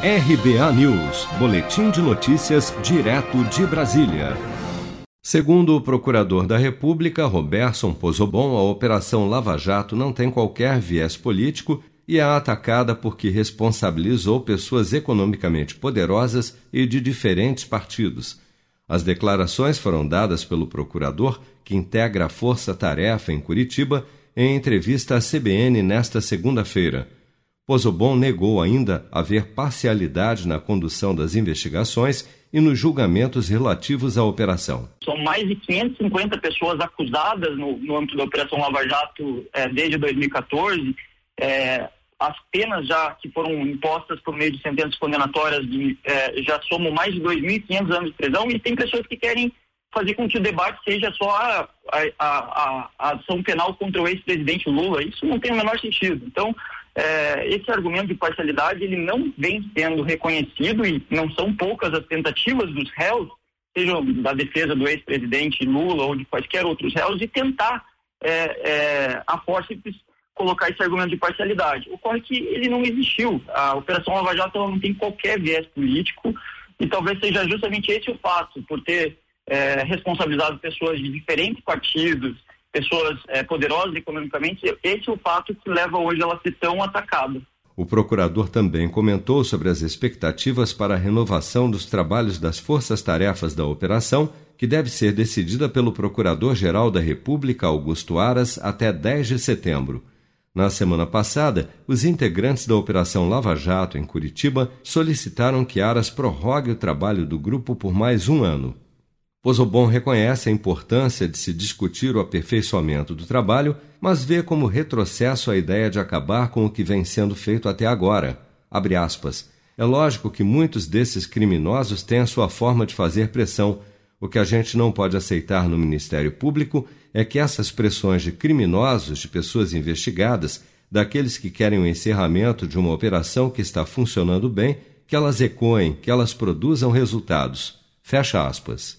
RBA News, Boletim de Notícias, direto de Brasília. Segundo o procurador da República, Roberson Pozobon, a Operação Lava Jato não tem qualquer viés político e é atacada porque responsabilizou pessoas economicamente poderosas e de diferentes partidos. As declarações foram dadas pelo procurador, que integra a Força Tarefa em Curitiba, em entrevista à CBN nesta segunda-feira. Pozobon negou ainda haver parcialidade na condução das investigações e nos julgamentos relativos à operação. São mais de 550 pessoas acusadas no, no âmbito da Operação Lava Jato é, desde 2014. É, as penas já que foram impostas por meio de sentenças condenatórias de, é, já somam mais de 2.500 anos de prisão e tem pessoas que querem fazer com que o debate seja só a, a, a, a ação penal contra o ex-presidente Lula. Isso não tem o menor sentido. Então, é, esse argumento de parcialidade ele não vem sendo reconhecido e não são poucas as tentativas dos réus, sejam da defesa do ex-presidente Lula ou de quaisquer outros réus, de tentar é, é, a forceps colocar esse argumento de parcialidade. Ocorre que ele não existiu. A Operação Lava Jato não tem qualquer viés político e talvez seja justamente esse o fato, por ter é, responsabilizado pessoas de diferentes partidos, pessoas é, poderosas economicamente, esse é o fato que leva hoje ela a ser tão atacada. O procurador também comentou sobre as expectativas para a renovação dos trabalhos das forças-tarefas da operação, que deve ser decidida pelo Procurador-Geral da República, Augusto Aras, até 10 de setembro. Na semana passada, os integrantes da Operação Lava Jato, em Curitiba, solicitaram que Aras prorrogue o trabalho do grupo por mais um ano. Pozobon reconhece a importância de se discutir o aperfeiçoamento do trabalho, mas vê como retrocesso a ideia de acabar com o que vem sendo feito até agora. É lógico que muitos desses criminosos têm a sua forma de fazer pressão. O que a gente não pode aceitar no Ministério Público é que essas pressões de criminosos, de pessoas investigadas, daqueles que querem o encerramento de uma operação que está funcionando bem, que elas ecoem, que elas produzam resultados. Fecha aspas.